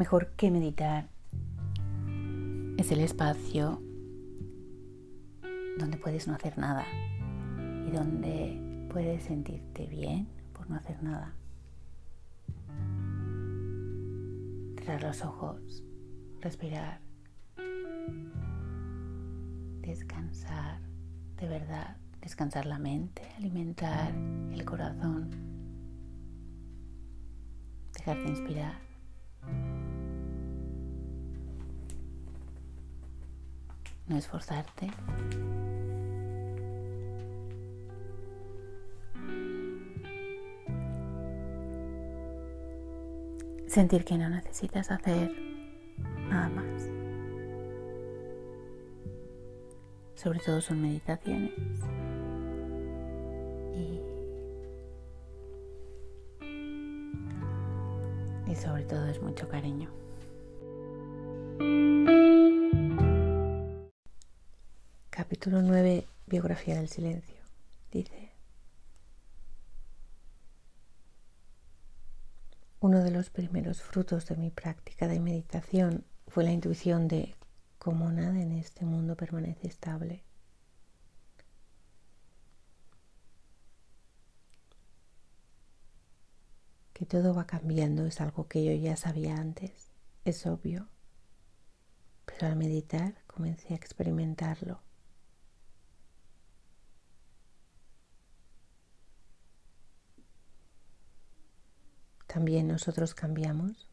Mejor que meditar es el espacio donde puedes no hacer nada y donde puedes sentirte bien por no hacer nada. Cerrar los ojos, respirar, descansar, de verdad, descansar la mente, alimentar el corazón, dejarte inspirar. No esforzarte. Sentir que no necesitas hacer nada más. Sobre todo son meditaciones. Y, y sobre todo es mucho cariño. Capítulo 9, Biografía del Silencio. Dice, uno de los primeros frutos de mi práctica de meditación fue la intuición de cómo nada en este mundo permanece estable. Que todo va cambiando es algo que yo ya sabía antes, es obvio, pero al meditar comencé a experimentarlo. También nosotros cambiamos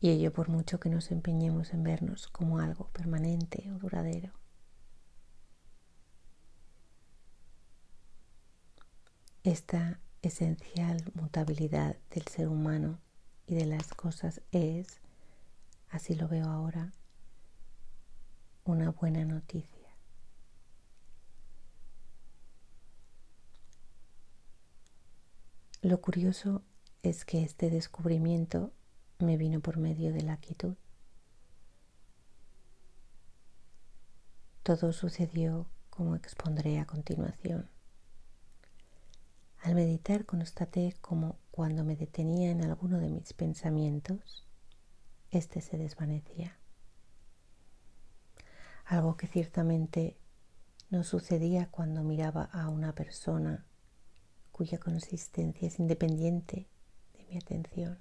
y ello por mucho que nos empeñemos en vernos como algo permanente o duradero. Esta esencial mutabilidad del ser humano y de las cosas es, así lo veo ahora, una buena noticia. Lo curioso es que este descubrimiento me vino por medio de la quietud. Todo sucedió como expondré a continuación. Al meditar constaté como cuando me detenía en alguno de mis pensamientos, éste se desvanecía. Algo que ciertamente no sucedía cuando miraba a una persona cuya consistencia es independiente de mi atención.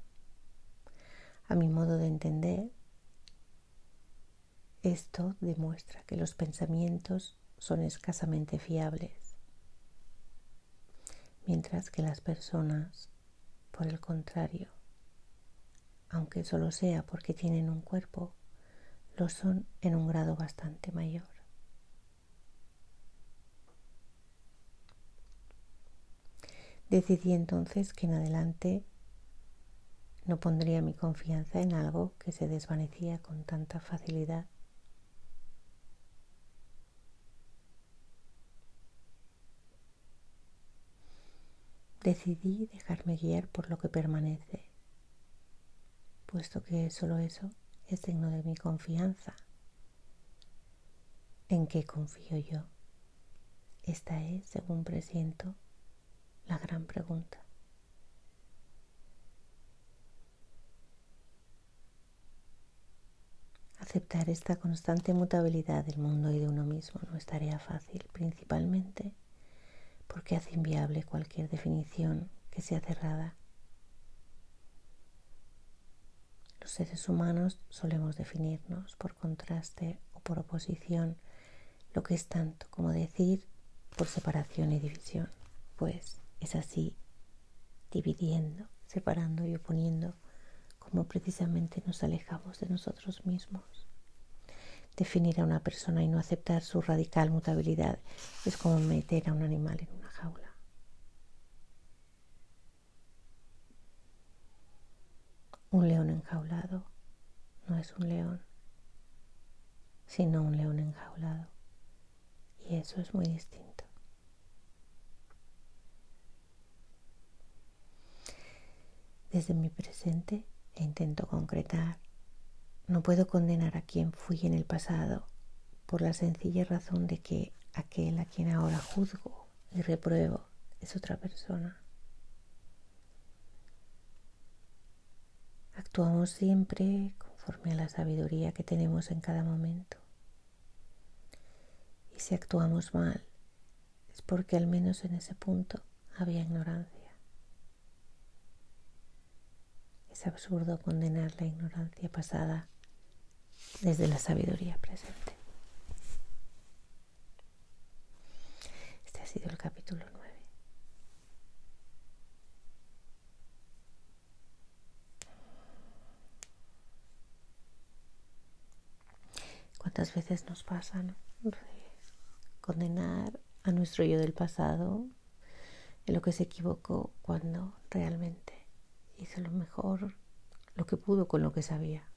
A mi modo de entender, esto demuestra que los pensamientos son escasamente fiables, mientras que las personas, por el contrario, aunque solo sea porque tienen un cuerpo, lo son en un grado bastante mayor. Decidí entonces que en adelante no pondría mi confianza en algo que se desvanecía con tanta facilidad. Decidí dejarme guiar por lo que permanece, puesto que solo eso es signo de mi confianza. ¿En qué confío yo? Esta es, según presiento, la gran pregunta. Aceptar esta constante mutabilidad del mundo y de uno mismo no es tarea fácil, principalmente porque hace inviable cualquier definición que sea cerrada. Los seres humanos solemos definirnos por contraste o por oposición, lo que es tanto como decir por separación y división, pues es así, dividiendo, separando y oponiendo, como precisamente nos alejamos de nosotros mismos. Definir a una persona y no aceptar su radical mutabilidad es como meter a un animal en una jaula. Un león enjaulado no es un león, sino un león enjaulado. Y eso es muy distinto. Desde mi presente e intento concretar. No puedo condenar a quien fui en el pasado por la sencilla razón de que aquel a quien ahora juzgo y repruebo es otra persona. Actuamos siempre conforme a la sabiduría que tenemos en cada momento. Y si actuamos mal, es porque al menos en ese punto había ignorancia. Absurdo condenar la ignorancia pasada desde la sabiduría presente. Este ha sido el capítulo 9. ¿Cuántas veces nos pasa condenar a nuestro yo del pasado en lo que se equivocó cuando realmente hizo lo mejor, lo que pudo con lo que sabía?